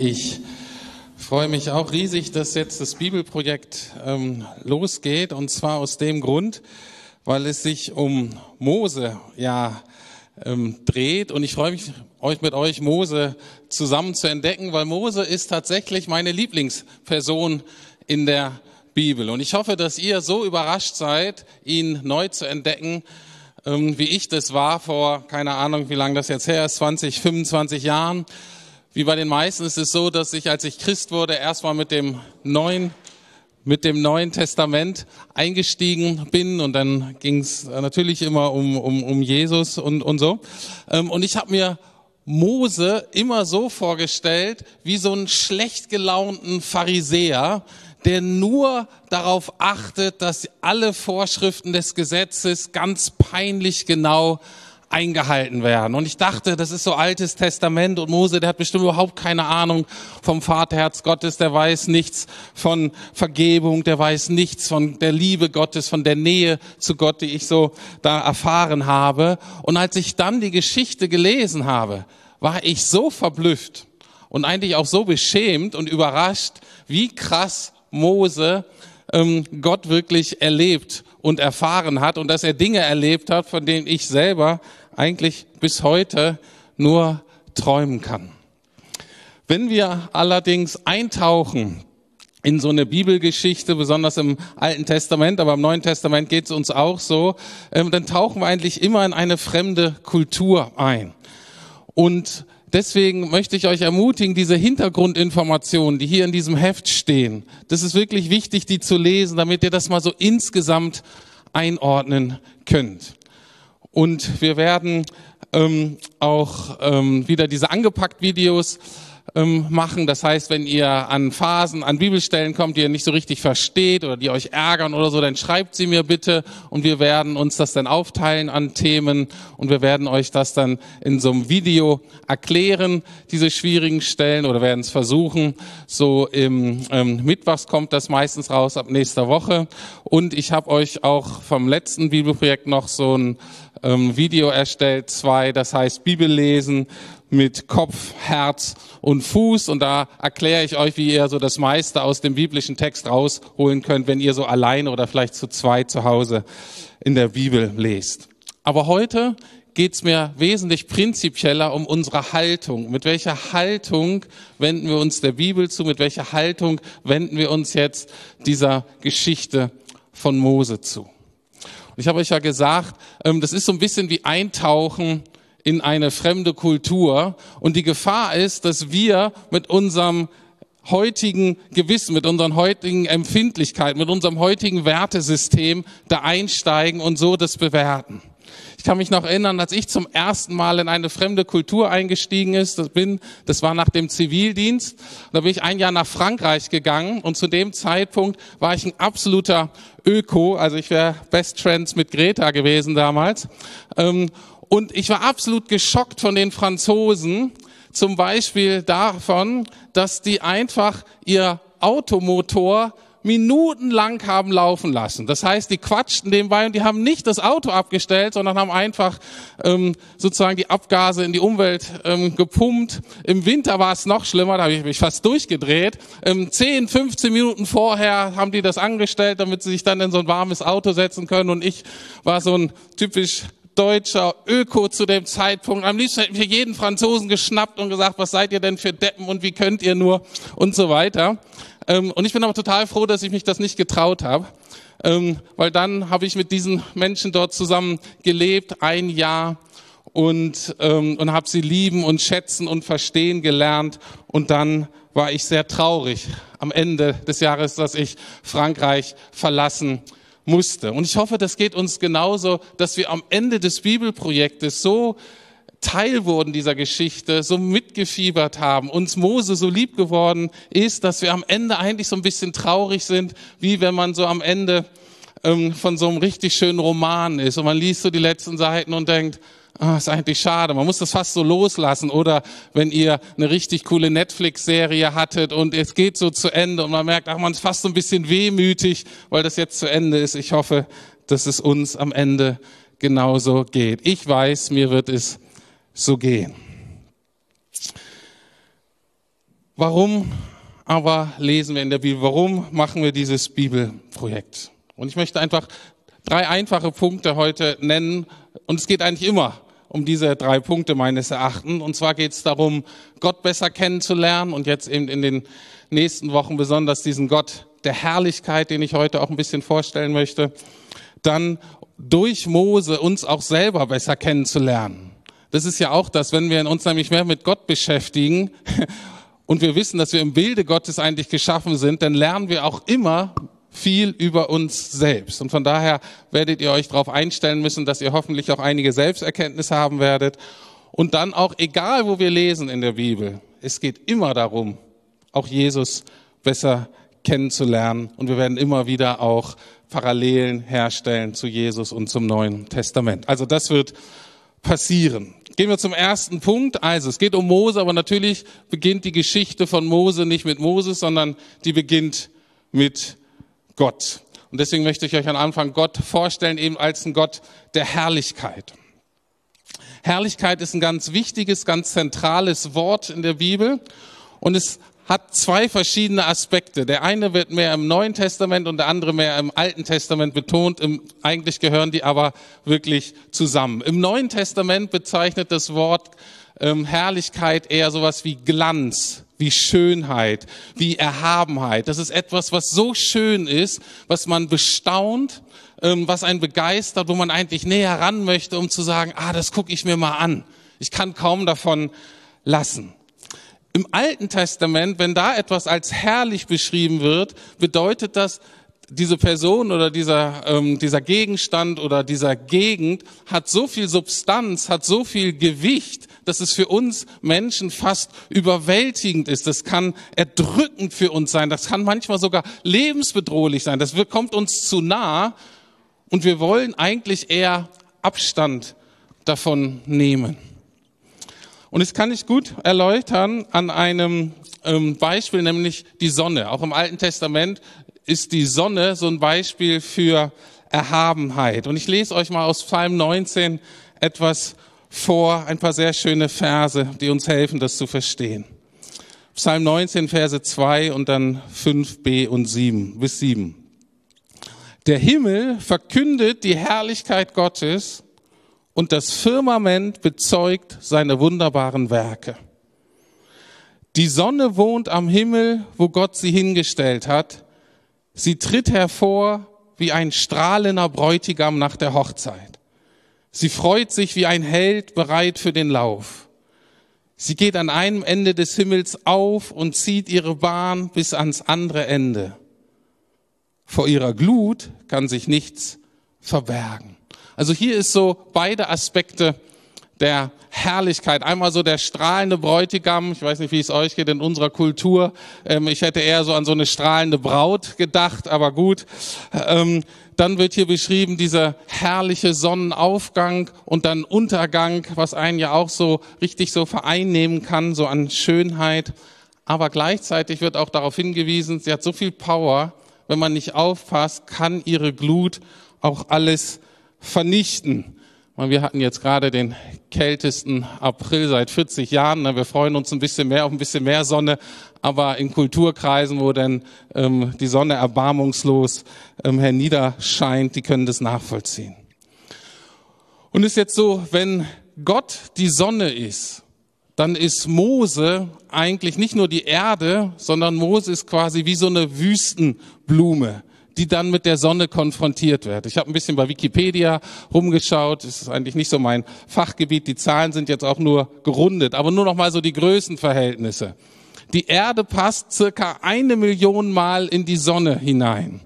Ich freue mich auch riesig, dass jetzt das Bibelprojekt ähm, losgeht und zwar aus dem Grund, weil es sich um Mose ja ähm, dreht. Und ich freue mich, euch mit euch Mose zusammen zu entdecken, weil Mose ist tatsächlich meine Lieblingsperson in der Bibel. Und ich hoffe, dass ihr so überrascht seid, ihn neu zu entdecken, ähm, wie ich das war vor, keine Ahnung, wie lange das jetzt her ist, 20, 25 Jahren wie bei den meisten ist es so, dass ich, als ich Christ wurde, erstmal mit dem neuen mit dem Neuen Testament eingestiegen bin und dann ging es natürlich immer um, um, um Jesus und, und so. Ähm, und ich habe mir Mose immer so vorgestellt wie so einen schlecht gelaunten Pharisäer, der nur darauf achtet, dass alle Vorschriften des Gesetzes ganz peinlich genau eingehalten werden. Und ich dachte, das ist so altes Testament und Mose, der hat bestimmt überhaupt keine Ahnung vom Vaterherz Gottes, der weiß nichts von Vergebung, der weiß nichts von der Liebe Gottes, von der Nähe zu Gott, die ich so da erfahren habe. Und als ich dann die Geschichte gelesen habe, war ich so verblüfft und eigentlich auch so beschämt und überrascht, wie krass Mose ähm, Gott wirklich erlebt und erfahren hat und dass er Dinge erlebt hat, von denen ich selber eigentlich bis heute nur träumen kann. Wenn wir allerdings eintauchen in so eine Bibelgeschichte, besonders im Alten Testament, aber im Neuen Testament geht es uns auch so, ähm, dann tauchen wir eigentlich immer in eine fremde Kultur ein. Und deswegen möchte ich euch ermutigen, diese Hintergrundinformationen, die hier in diesem Heft stehen, das ist wirklich wichtig, die zu lesen, damit ihr das mal so insgesamt einordnen könnt. Und wir werden ähm, auch ähm, wieder diese angepackt Videos ähm, machen. Das heißt, wenn ihr an Phasen, an Bibelstellen kommt, die ihr nicht so richtig versteht oder die euch ärgern oder so, dann schreibt sie mir bitte und wir werden uns das dann aufteilen an Themen und wir werden euch das dann in so einem Video erklären, diese schwierigen Stellen oder werden es versuchen. So im ähm, Mittwochs kommt das meistens raus ab nächster Woche und ich habe euch auch vom letzten Bibelprojekt noch so ein ähm, Video erstellt, zwei, das heißt Bibel lesen mit Kopf, Herz und Fuß. Und da erkläre ich euch, wie ihr so das meiste aus dem biblischen Text rausholen könnt, wenn ihr so alleine oder vielleicht zu zweit zu Hause in der Bibel lest. Aber heute geht es mir wesentlich prinzipieller um unsere Haltung. Mit welcher Haltung wenden wir uns der Bibel zu? Mit welcher Haltung wenden wir uns jetzt dieser Geschichte von Mose zu? ich habe euch ja gesagt, ähm, das ist so ein bisschen wie Eintauchen in eine fremde Kultur. Und die Gefahr ist, dass wir mit unserem heutigen Gewissen, mit unseren heutigen Empfindlichkeiten, mit unserem heutigen Wertesystem da einsteigen und so das bewerten. Ich kann mich noch erinnern, als ich zum ersten Mal in eine fremde Kultur eingestiegen ist, das bin, das war nach dem Zivildienst. Da bin ich ein Jahr nach Frankreich gegangen und zu dem Zeitpunkt war ich ein absoluter Öko, also ich wäre Best Friends mit Greta gewesen damals. Ähm, und ich war absolut geschockt von den Franzosen, zum Beispiel davon, dass die einfach ihr Automotor minutenlang haben laufen lassen. Das heißt, die quatschten nebenbei und die haben nicht das Auto abgestellt, sondern haben einfach ähm, sozusagen die Abgase in die Umwelt ähm, gepumpt. Im Winter war es noch schlimmer, da habe ich mich fast durchgedreht. Ähm, 10, 15 Minuten vorher haben die das angestellt, damit sie sich dann in so ein warmes Auto setzen können. Und ich war so ein typisch deutscher Öko zu dem Zeitpunkt. Am liebsten hätten wir jeden Franzosen geschnappt und gesagt, was seid ihr denn für Deppen und wie könnt ihr nur und so weiter. Ähm, und ich bin aber total froh, dass ich mich das nicht getraut habe, ähm, weil dann habe ich mit diesen Menschen dort zusammen gelebt, ein Jahr und, ähm, und habe sie lieben und schätzen und verstehen gelernt. Und dann war ich sehr traurig am Ende des Jahres, dass ich Frankreich verlassen musste. Und ich hoffe, das geht uns genauso, dass wir am Ende des Bibelprojektes so Teil wurden dieser Geschichte, so mitgefiebert haben, uns Mose so lieb geworden ist, dass wir am Ende eigentlich so ein bisschen traurig sind, wie wenn man so am Ende ähm, von so einem richtig schönen Roman ist und man liest so die letzten Seiten und denkt, ah, ist eigentlich schade, man muss das fast so loslassen. Oder wenn ihr eine richtig coole Netflix-Serie hattet und es geht so zu Ende und man merkt, ach, man ist fast so ein bisschen wehmütig, weil das jetzt zu Ende ist. Ich hoffe, dass es uns am Ende genauso geht. Ich weiß, mir wird es so gehen. Warum aber lesen wir in der Bibel? Warum machen wir dieses Bibelprojekt? Und ich möchte einfach drei einfache Punkte heute nennen. Und es geht eigentlich immer um diese drei Punkte meines Erachtens. Und zwar geht es darum, Gott besser kennenzulernen und jetzt eben in den nächsten Wochen besonders diesen Gott der Herrlichkeit, den ich heute auch ein bisschen vorstellen möchte. Dann durch Mose uns auch selber besser kennenzulernen. Das ist ja auch das, wenn wir uns nämlich mehr mit Gott beschäftigen und wir wissen, dass wir im Bilde Gottes eigentlich geschaffen sind, dann lernen wir auch immer viel über uns selbst. Und von daher werdet ihr euch darauf einstellen müssen, dass ihr hoffentlich auch einige Selbsterkenntnisse haben werdet. Und dann auch, egal wo wir lesen in der Bibel, es geht immer darum, auch Jesus besser kennenzulernen. Und wir werden immer wieder auch Parallelen herstellen zu Jesus und zum Neuen Testament. Also das wird passieren. Gehen wir zum ersten Punkt. Also es geht um Mose, aber natürlich beginnt die Geschichte von Mose nicht mit Moses, sondern die beginnt mit Gott. Und deswegen möchte ich euch am Anfang Gott vorstellen, eben als ein Gott der Herrlichkeit. Herrlichkeit ist ein ganz wichtiges, ganz zentrales Wort in der Bibel. Und es hat zwei verschiedene Aspekte. Der eine wird mehr im Neuen Testament und der andere mehr im Alten Testament betont. Im, eigentlich gehören die aber wirklich zusammen. Im Neuen Testament bezeichnet das Wort ähm, Herrlichkeit eher sowas wie Glanz, wie Schönheit, wie Erhabenheit. Das ist etwas, was so schön ist, was man bestaunt, ähm, was einen begeistert, wo man eigentlich näher ran möchte, um zu sagen, ah, das gucke ich mir mal an. Ich kann kaum davon lassen. Im Alten Testament, wenn da etwas als herrlich beschrieben wird, bedeutet das, diese Person oder dieser, ähm, dieser Gegenstand oder dieser Gegend hat so viel Substanz, hat so viel Gewicht, dass es für uns Menschen fast überwältigend ist. Das kann erdrückend für uns sein. Das kann manchmal sogar lebensbedrohlich sein. Das kommt uns zu nah und wir wollen eigentlich eher Abstand davon nehmen. Und das kann ich gut erläutern an einem ähm, Beispiel, nämlich die Sonne. Auch im Alten Testament ist die Sonne so ein Beispiel für Erhabenheit. Und ich lese euch mal aus Psalm 19 etwas vor, ein paar sehr schöne Verse, die uns helfen, das zu verstehen. Psalm 19, Verse 2 und dann 5b und 7 bis 7. Der Himmel verkündet die Herrlichkeit Gottes und das Firmament bezeugt seine wunderbaren Werke. Die Sonne wohnt am Himmel, wo Gott sie hingestellt hat. Sie tritt hervor wie ein strahlender Bräutigam nach der Hochzeit. Sie freut sich wie ein Held bereit für den Lauf. Sie geht an einem Ende des Himmels auf und zieht ihre Bahn bis ans andere Ende. Vor ihrer Glut kann sich nichts verbergen. Also hier ist so beide Aspekte der Herrlichkeit. Einmal so der strahlende Bräutigam. Ich weiß nicht, wie es euch geht in unserer Kultur. Ähm, ich hätte eher so an so eine strahlende Braut gedacht, aber gut. Ähm, dann wird hier beschrieben dieser herrliche Sonnenaufgang und dann Untergang, was einen ja auch so richtig so vereinnehmen kann, so an Schönheit. Aber gleichzeitig wird auch darauf hingewiesen, sie hat so viel Power, wenn man nicht aufpasst, kann ihre Glut auch alles vernichten. Wir hatten jetzt gerade den kältesten April seit 40 Jahren. Wir freuen uns ein bisschen mehr auf ein bisschen mehr Sonne, aber in Kulturkreisen, wo denn ähm, die Sonne erbarmungslos ähm, herniederscheint, die können das nachvollziehen. Und ist jetzt so, wenn Gott die Sonne ist, dann ist Mose eigentlich nicht nur die Erde, sondern Mose ist quasi wie so eine Wüstenblume die dann mit der Sonne konfrontiert wird. Ich habe ein bisschen bei Wikipedia rumgeschaut. Das ist eigentlich nicht so mein Fachgebiet. Die Zahlen sind jetzt auch nur gerundet, aber nur noch mal so die Größenverhältnisse. Die Erde passt circa eine Million Mal in die Sonne hinein.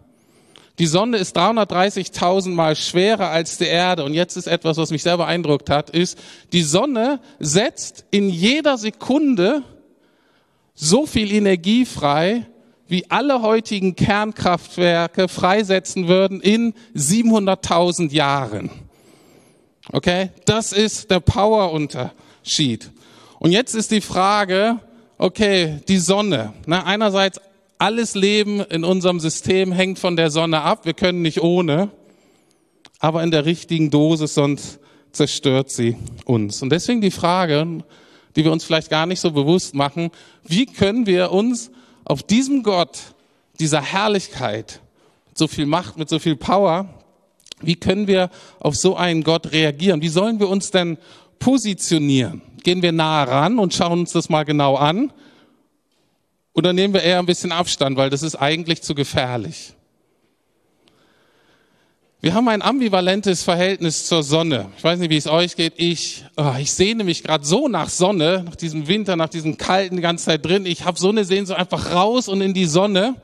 Die Sonne ist 330.000 Mal schwerer als die Erde. Und jetzt ist etwas, was mich sehr beeindruckt hat, ist, die Sonne setzt in jeder Sekunde so viel Energie frei, wie alle heutigen Kernkraftwerke freisetzen würden in 700.000 Jahren. Okay, das ist der Powerunterschied. Und jetzt ist die Frage, okay, die Sonne. Na, einerseits alles Leben in unserem System hängt von der Sonne ab. Wir können nicht ohne. aber in der richtigen Dosis, sonst zerstört sie uns. Und deswegen die Frage, die wir uns vielleicht gar nicht so bewusst machen, wie können wir uns auf diesem Gott, dieser Herrlichkeit, mit so viel Macht, mit so viel Power, wie können wir auf so einen Gott reagieren? Wie sollen wir uns denn positionieren? Gehen wir nah ran und schauen uns das mal genau an? Oder nehmen wir eher ein bisschen Abstand, weil das ist eigentlich zu gefährlich? Wir haben ein ambivalentes Verhältnis zur Sonne. Ich weiß nicht, wie es euch geht. Ich, oh, ich sehne mich gerade so nach Sonne, nach diesem Winter, nach diesem Kalten die ganze Zeit drin. Ich habe so eine Sehnsucht einfach raus und in die Sonne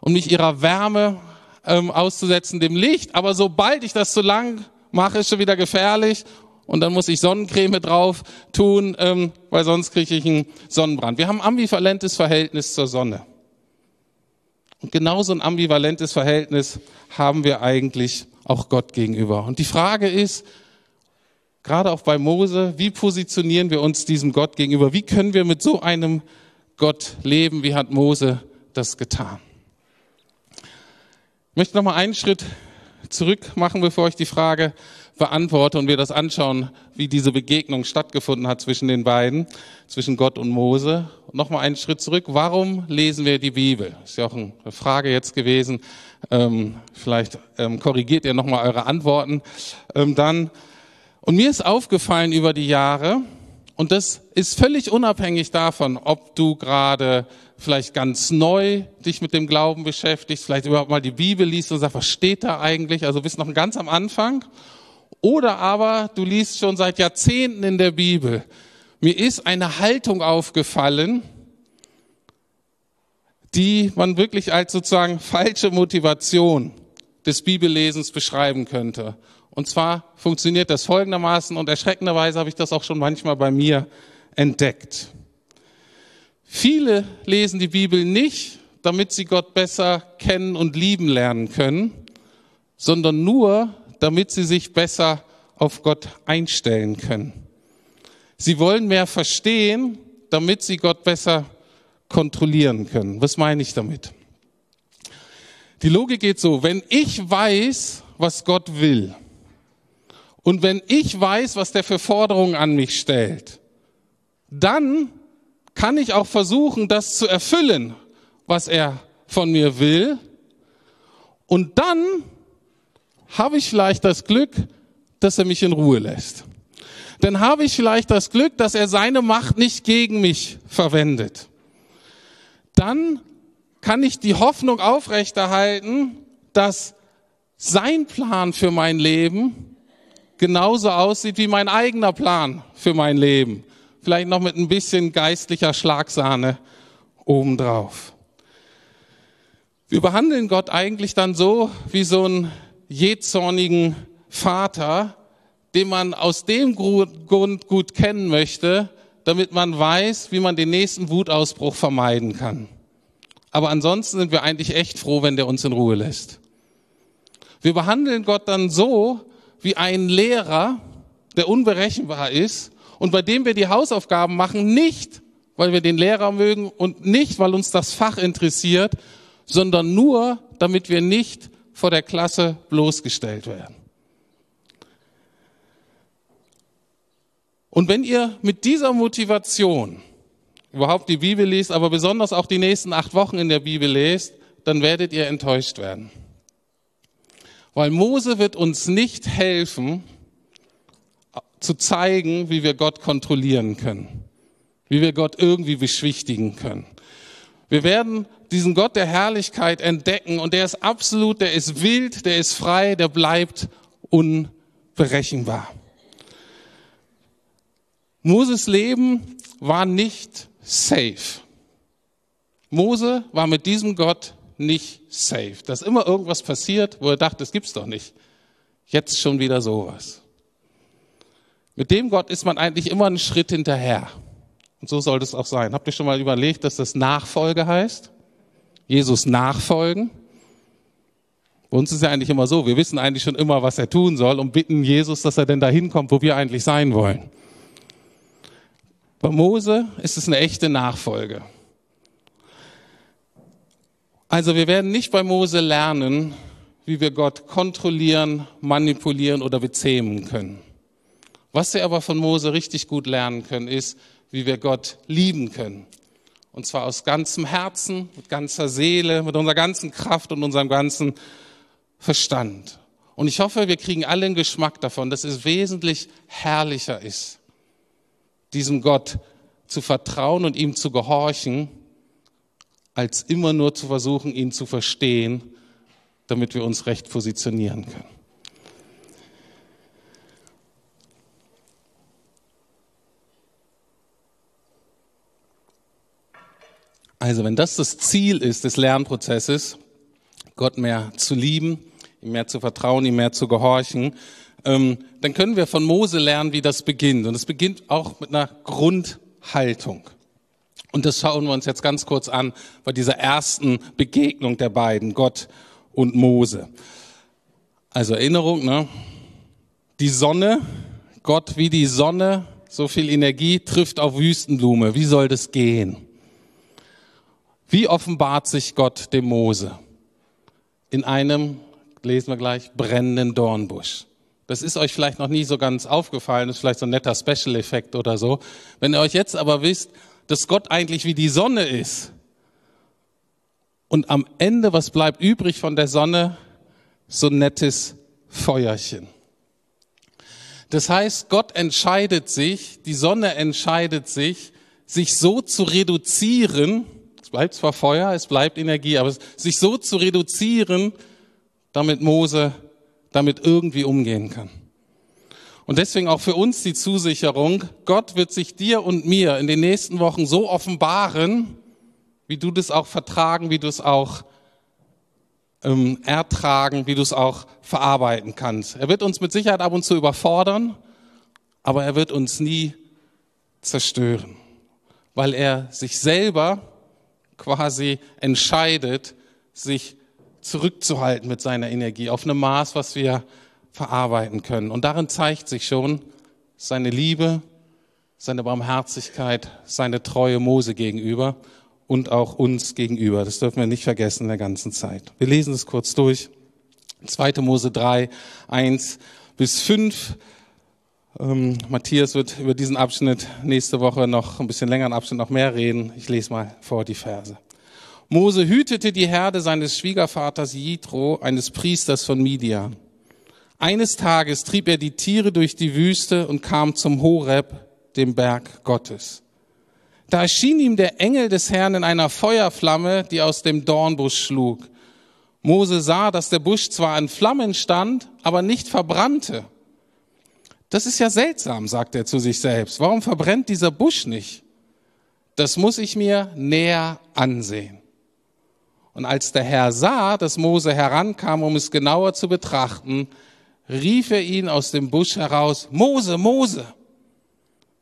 und mich ihrer Wärme ähm, auszusetzen, dem Licht. Aber sobald ich das zu lang mache, ist schon wieder gefährlich und dann muss ich Sonnencreme drauf tun, ähm, weil sonst kriege ich einen Sonnenbrand. Wir haben ein ambivalentes Verhältnis zur Sonne. Und genauso ein ambivalentes Verhältnis haben wir eigentlich auch Gott gegenüber. Und die Frage ist, gerade auch bei Mose, wie positionieren wir uns diesem Gott gegenüber? Wie können wir mit so einem Gott leben? Wie hat Mose das getan? Ich möchte noch mal einen Schritt zurück machen, bevor ich die Frage beantworte und wir das anschauen, wie diese Begegnung stattgefunden hat zwischen den beiden, zwischen Gott und Mose. Nochmal einen Schritt zurück. Warum lesen wir die Bibel? Ist ja auch eine Frage jetzt gewesen. Ähm, vielleicht ähm, korrigiert ihr nochmal eure Antworten ähm, dann. Und mir ist aufgefallen über die Jahre, und das ist völlig unabhängig davon, ob du gerade vielleicht ganz neu dich mit dem Glauben beschäftigst, vielleicht überhaupt mal die Bibel liest und sagst, was steht da eigentlich? Also bist noch ganz am Anfang. Oder aber du liest schon seit Jahrzehnten in der Bibel. Mir ist eine Haltung aufgefallen, die man wirklich als sozusagen falsche Motivation des Bibellesens beschreiben könnte. Und zwar funktioniert das folgendermaßen und erschreckenderweise habe ich das auch schon manchmal bei mir entdeckt. Viele lesen die Bibel nicht, damit sie Gott besser kennen und lieben lernen können, sondern nur, damit sie sich besser auf Gott einstellen können. Sie wollen mehr verstehen, damit sie Gott besser kontrollieren können. Was meine ich damit? Die Logik geht so, wenn ich weiß, was Gott will, und wenn ich weiß, was der für Forderungen an mich stellt, dann kann ich auch versuchen, das zu erfüllen, was er von mir will. Und dann habe ich vielleicht das Glück, dass er mich in Ruhe lässt. Dann habe ich vielleicht das Glück, dass er seine Macht nicht gegen mich verwendet. Dann kann ich die Hoffnung aufrechterhalten, dass sein Plan für mein Leben genauso aussieht wie mein eigener Plan für mein Leben. Vielleicht noch mit ein bisschen geistlicher Schlagsahne obendrauf. Wir behandeln Gott eigentlich dann so wie so ein jähzornigen Vater, den man aus dem Grund gut kennen möchte, damit man weiß, wie man den nächsten Wutausbruch vermeiden kann. Aber ansonsten sind wir eigentlich echt froh, wenn der uns in Ruhe lässt. Wir behandeln Gott dann so wie ein Lehrer, der unberechenbar ist und bei dem wir die Hausaufgaben machen, nicht weil wir den Lehrer mögen und nicht weil uns das Fach interessiert, sondern nur damit wir nicht vor der Klasse bloßgestellt werden. Und wenn ihr mit dieser Motivation überhaupt die Bibel liest, aber besonders auch die nächsten acht Wochen in der Bibel lest, dann werdet ihr enttäuscht werden. Weil Mose wird uns nicht helfen, zu zeigen, wie wir Gott kontrollieren können, wie wir Gott irgendwie beschwichtigen können. Wir werden diesen Gott der Herrlichkeit entdecken und der ist absolut, der ist wild, der ist frei, der bleibt unberechenbar. Moses Leben war nicht safe. Mose war mit diesem Gott nicht safe. Dass immer irgendwas passiert, wo er dachte, das gibt's doch nicht. Jetzt schon wieder sowas. Mit dem Gott ist man eigentlich immer einen Schritt hinterher. Und so soll es auch sein. Habt ihr schon mal überlegt, dass das Nachfolge heißt? Jesus nachfolgen? Bei uns ist ja eigentlich immer so, wir wissen eigentlich schon immer, was er tun soll und bitten Jesus, dass er denn dahin kommt, wo wir eigentlich sein wollen. Bei Mose ist es eine echte Nachfolge. Also wir werden nicht bei Mose lernen, wie wir Gott kontrollieren, manipulieren oder bezähmen können. Was wir aber von Mose richtig gut lernen können, ist, wie wir Gott lieben können. Und zwar aus ganzem Herzen, mit ganzer Seele, mit unserer ganzen Kraft und unserem ganzen Verstand. Und ich hoffe, wir kriegen alle einen Geschmack davon, dass es wesentlich herrlicher ist, diesem Gott zu vertrauen und ihm zu gehorchen, als immer nur zu versuchen, ihn zu verstehen, damit wir uns recht positionieren können. Also wenn das das Ziel ist des Lernprozesses, Gott mehr zu lieben, ihm mehr zu vertrauen, ihm mehr zu gehorchen, ähm, dann können wir von Mose lernen, wie das beginnt. Und es beginnt auch mit einer Grundhaltung. Und das schauen wir uns jetzt ganz kurz an bei dieser ersten Begegnung der beiden, Gott und Mose. Also Erinnerung, ne? Die Sonne, Gott wie die Sonne, so viel Energie trifft auf Wüstenblume. Wie soll das gehen? Wie offenbart sich Gott dem Mose? In einem, lesen wir gleich, brennenden Dornbusch. Das ist euch vielleicht noch nie so ganz aufgefallen, das ist vielleicht so ein netter Special-Effekt oder so. Wenn ihr euch jetzt aber wisst, dass Gott eigentlich wie die Sonne ist und am Ende, was bleibt übrig von der Sonne? So ein nettes Feuerchen. Das heißt, Gott entscheidet sich, die Sonne entscheidet sich, sich so zu reduzieren, es bleibt zwar Feuer, es bleibt Energie, aber sich so zu reduzieren, damit Mose damit irgendwie umgehen kann. Und deswegen auch für uns die Zusicherung, Gott wird sich dir und mir in den nächsten Wochen so offenbaren, wie du das auch vertragen, wie du es auch ähm, ertragen, wie du es auch verarbeiten kannst. Er wird uns mit Sicherheit ab und zu überfordern, aber er wird uns nie zerstören, weil er sich selber quasi entscheidet, sich zurückzuhalten mit seiner Energie auf einem Maß, was wir verarbeiten können. Und darin zeigt sich schon seine Liebe, seine Barmherzigkeit, seine treue Mose gegenüber und auch uns gegenüber. Das dürfen wir nicht vergessen in der ganzen Zeit. Wir lesen es kurz durch. 2. Mose 3, 1 bis 5. Ähm, Matthias wird über diesen Abschnitt nächste Woche noch ein bisschen längeren Abschnitt noch mehr reden. Ich lese mal vor die Verse. Mose hütete die Herde seines Schwiegervaters Jitro, eines Priesters von Midian. Eines Tages trieb er die Tiere durch die Wüste und kam zum Horeb, dem Berg Gottes. Da erschien ihm der Engel des Herrn in einer Feuerflamme, die aus dem Dornbusch schlug. Mose sah, dass der Busch zwar in Flammen stand, aber nicht verbrannte. Das ist ja seltsam, sagt er zu sich selbst. Warum verbrennt dieser Busch nicht? Das muss ich mir näher ansehen. Und als der Herr sah, dass Mose herankam, um es genauer zu betrachten, rief er ihn aus dem Busch heraus, Mose, Mose.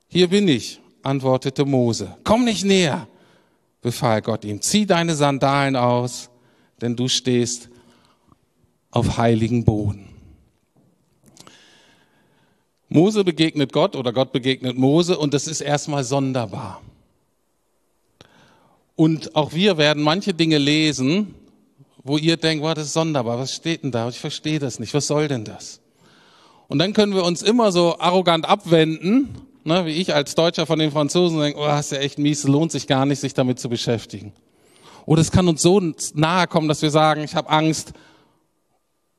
Hier bin ich, antwortete Mose. Komm nicht näher, befahl Gott ihm. Zieh deine Sandalen aus, denn du stehst auf heiligen Boden. Mose begegnet Gott oder Gott begegnet Mose und das ist erstmal sonderbar. Und auch wir werden manche Dinge lesen, wo ihr denkt, wow, das ist sonderbar, was steht denn da? Ich verstehe das nicht, was soll denn das? Und dann können wir uns immer so arrogant abwenden, ne, wie ich als Deutscher von den Franzosen denke, oh, ist ja echt mies, lohnt sich gar nicht, sich damit zu beschäftigen. Oder es kann uns so nahe kommen, dass wir sagen, ich habe Angst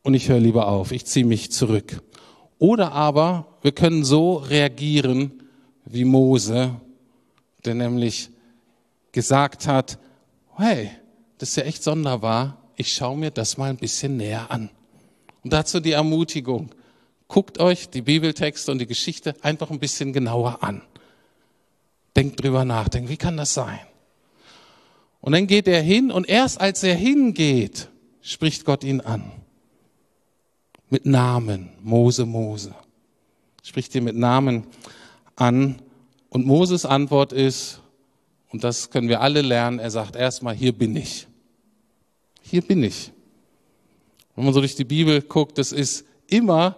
und ich höre lieber auf, ich ziehe mich zurück. Oder aber wir können so reagieren wie Mose, der nämlich gesagt hat, hey, das ist ja echt sonderbar, ich schaue mir das mal ein bisschen näher an. Und dazu die Ermutigung, guckt euch die Bibeltexte und die Geschichte einfach ein bisschen genauer an. Denkt drüber nach, denkt, wie kann das sein? Und dann geht er hin und erst als er hingeht, spricht Gott ihn an. Mit Namen, Mose, Mose. Spricht ihn mit Namen an. Und Moses Antwort ist, und das können wir alle lernen, er sagt erstmal, hier bin ich hier bin ich. Wenn man so durch die Bibel guckt, das ist immer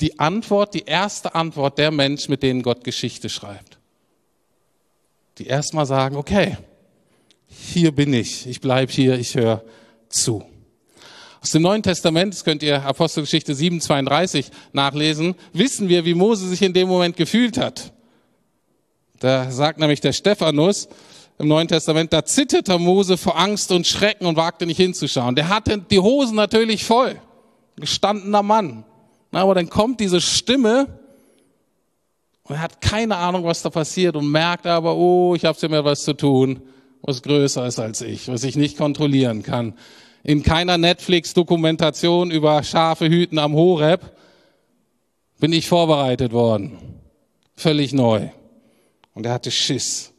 die Antwort, die erste Antwort der Mensch, mit denen Gott Geschichte schreibt. Die erstmal sagen, okay, hier bin ich, ich bleibe hier, ich höre zu. Aus dem Neuen Testament, das könnt ihr Apostelgeschichte 7,32 nachlesen, wissen wir, wie Mose sich in dem Moment gefühlt hat. Da sagt nämlich der Stephanus im Neuen Testament, da zitterte Mose vor Angst und Schrecken und wagte nicht hinzuschauen. Der hatte die Hosen natürlich voll. Gestandener Mann. Aber dann kommt diese Stimme und er hat keine Ahnung, was da passiert und merkt aber, oh, ich habe hier mehr was zu tun, was größer ist als ich, was ich nicht kontrollieren kann. In keiner Netflix-Dokumentation über scharfe Hüten am Horeb bin ich vorbereitet worden. Völlig neu. Und er hatte Schiss.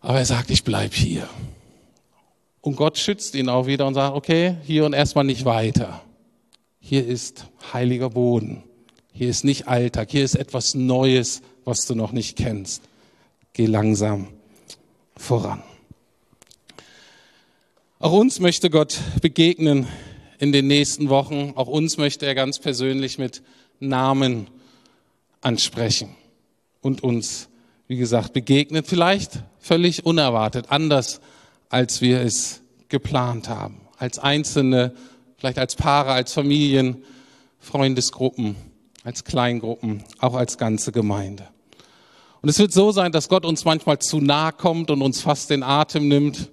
Aber er sagt, ich bleib hier. Und Gott schützt ihn auch wieder und sagt, okay, hier und erstmal nicht weiter. Hier ist heiliger Boden. Hier ist nicht Alltag. Hier ist etwas Neues, was du noch nicht kennst. Geh langsam voran. Auch uns möchte Gott begegnen in den nächsten Wochen. Auch uns möchte er ganz persönlich mit Namen ansprechen und uns, wie gesagt, begegnen. Vielleicht völlig unerwartet, anders als wir es geplant haben. Als Einzelne, vielleicht als Paare, als Familien, Freundesgruppen, als Kleingruppen, auch als ganze Gemeinde. Und es wird so sein, dass Gott uns manchmal zu nahe kommt und uns fast den Atem nimmt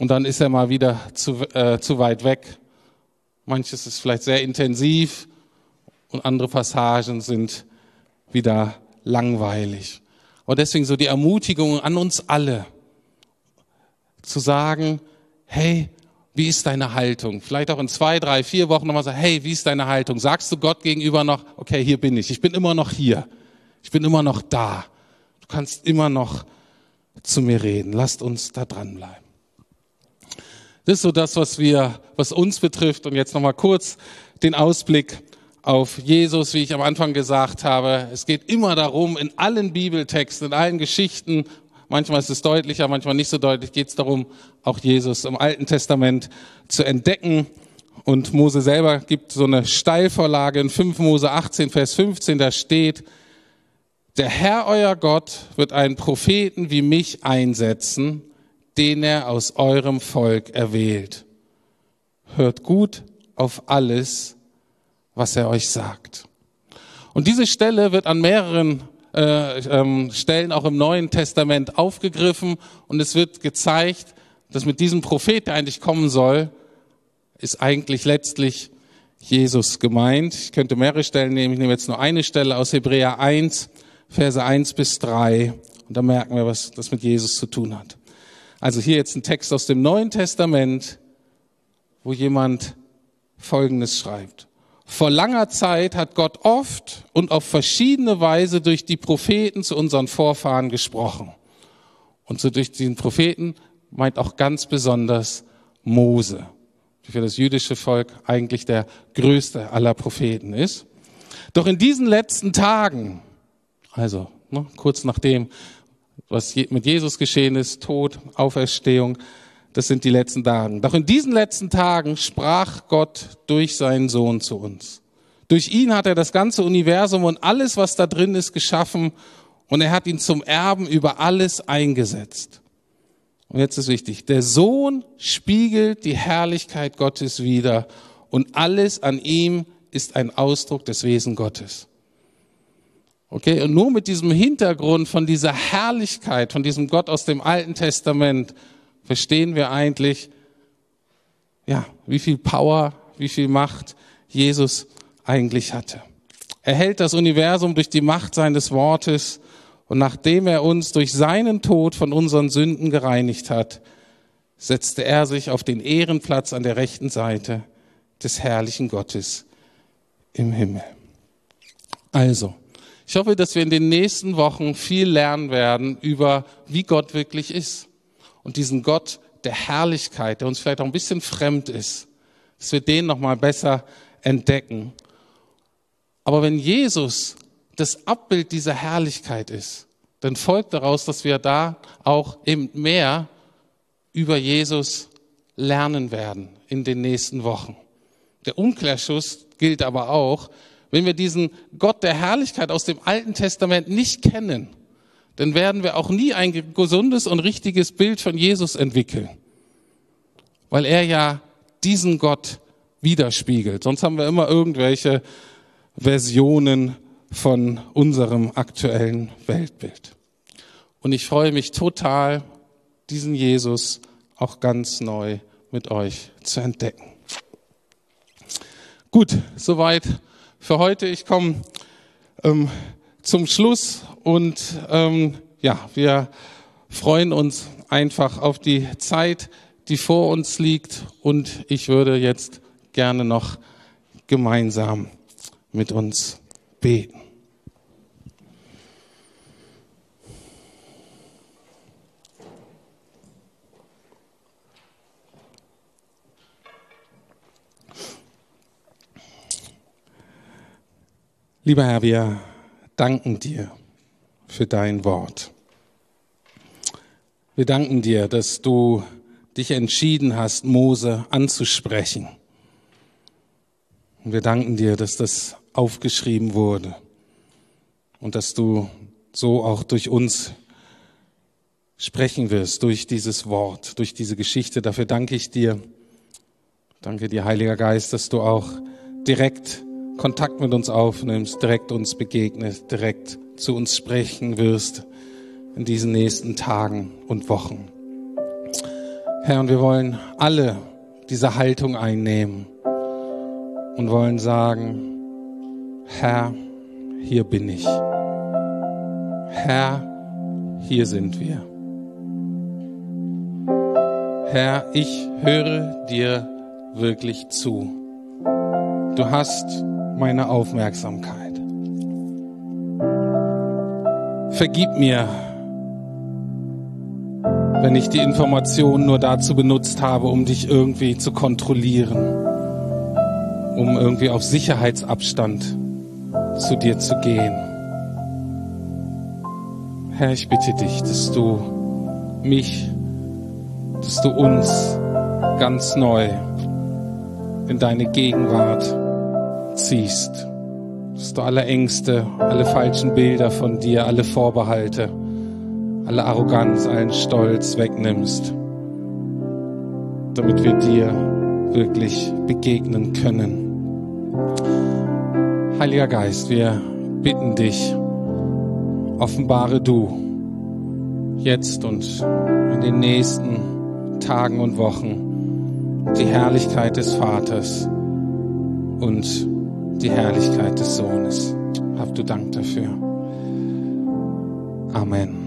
und dann ist er mal wieder zu, äh, zu weit weg. Manches ist vielleicht sehr intensiv und andere Passagen sind wieder langweilig. Und deswegen so die Ermutigung an uns alle, zu sagen, hey, wie ist deine Haltung? Vielleicht auch in zwei, drei, vier Wochen nochmal sagen, hey, wie ist deine Haltung? Sagst du Gott gegenüber noch, okay, hier bin ich, ich bin immer noch hier, ich bin immer noch da. Du kannst immer noch zu mir reden. Lasst uns da dranbleiben. Das ist so das, was wir, was uns betrifft. Und jetzt nochmal kurz den Ausblick auf Jesus, wie ich am Anfang gesagt habe. Es geht immer darum, in allen Bibeltexten, in allen Geschichten, manchmal ist es deutlicher, manchmal nicht so deutlich, geht es darum, auch Jesus im Alten Testament zu entdecken. Und Mose selber gibt so eine Steilvorlage in 5 Mose 18, Vers 15, da steht, der Herr euer Gott wird einen Propheten wie mich einsetzen, den er aus eurem Volk erwählt. Hört gut auf alles, was er euch sagt. Und diese Stelle wird an mehreren äh, ähm, Stellen auch im Neuen Testament aufgegriffen und es wird gezeigt, dass mit diesem Prophet, der eigentlich kommen soll, ist eigentlich letztlich Jesus gemeint. Ich könnte mehrere Stellen nehmen. Ich nehme jetzt nur eine Stelle aus Hebräer 1, Verse 1 bis 3. Und da merken wir, was das mit Jesus zu tun hat. Also hier jetzt ein Text aus dem Neuen Testament, wo jemand Folgendes schreibt. Vor langer Zeit hat Gott oft und auf verschiedene Weise durch die Propheten zu unseren Vorfahren gesprochen. Und so durch diesen Propheten meint auch ganz besonders Mose, die für das jüdische Volk eigentlich der größte aller Propheten ist. Doch in diesen letzten Tagen, also ne, kurz nachdem, was mit Jesus geschehen ist, Tod, Auferstehung, das sind die letzten Tage. Doch in diesen letzten Tagen sprach Gott durch seinen Sohn zu uns. Durch ihn hat er das ganze Universum und alles, was da drin ist, geschaffen und er hat ihn zum Erben über alles eingesetzt. Und jetzt ist wichtig, der Sohn spiegelt die Herrlichkeit Gottes wider und alles an ihm ist ein Ausdruck des Wesen Gottes. Okay, und nur mit diesem Hintergrund von dieser Herrlichkeit, von diesem Gott aus dem Alten Testament, verstehen wir eigentlich, ja, wie viel Power, wie viel Macht Jesus eigentlich hatte. Er hält das Universum durch die Macht seines Wortes und nachdem er uns durch seinen Tod von unseren Sünden gereinigt hat, setzte er sich auf den Ehrenplatz an der rechten Seite des herrlichen Gottes im Himmel. Also, ich hoffe, dass wir in den nächsten Wochen viel lernen werden über, wie Gott wirklich ist und diesen Gott der Herrlichkeit, der uns vielleicht auch ein bisschen fremd ist, dass wir den nochmal besser entdecken. Aber wenn Jesus das Abbild dieser Herrlichkeit ist, dann folgt daraus, dass wir da auch eben mehr über Jesus lernen werden in den nächsten Wochen. Der Umkehrschuss gilt aber auch, wenn wir diesen Gott der Herrlichkeit aus dem Alten Testament nicht kennen, dann werden wir auch nie ein gesundes und richtiges Bild von Jesus entwickeln. Weil er ja diesen Gott widerspiegelt. Sonst haben wir immer irgendwelche Versionen von unserem aktuellen Weltbild. Und ich freue mich total, diesen Jesus auch ganz neu mit euch zu entdecken. Gut, soweit für heute. Ich komme ähm, zum Schluss und ähm, ja, wir freuen uns einfach auf die Zeit, die vor uns liegt und ich würde jetzt gerne noch gemeinsam mit uns beten. Lieber Herr, wir danken dir für dein Wort. Wir danken dir, dass du dich entschieden hast, Mose anzusprechen. Und wir danken dir, dass das aufgeschrieben wurde und dass du so auch durch uns sprechen wirst, durch dieses Wort, durch diese Geschichte. Dafür danke ich dir. Danke dir, Heiliger Geist, dass du auch direkt Kontakt mit uns aufnimmst, direkt uns begegnest, direkt zu uns sprechen wirst in diesen nächsten Tagen und Wochen. Herr, und wir wollen alle diese Haltung einnehmen und wollen sagen, Herr, hier bin ich. Herr, hier sind wir. Herr, ich höre dir wirklich zu. Du hast meine Aufmerksamkeit. Vergib mir, wenn ich die Informationen nur dazu benutzt habe, um dich irgendwie zu kontrollieren, um irgendwie auf Sicherheitsabstand zu dir zu gehen. Herr, ich bitte dich, dass du mich, dass du uns ganz neu in deine Gegenwart ziehst, dass du alle Ängste, alle falschen Bilder von dir, alle Vorbehalte, alle Arroganz, allen Stolz wegnimmst, damit wir dir wirklich begegnen können. Heiliger Geist, wir bitten dich, offenbare du jetzt und in den nächsten Tagen und Wochen die Herrlichkeit des Vaters und die Herrlichkeit des Sohnes. Hab du Dank dafür. Amen.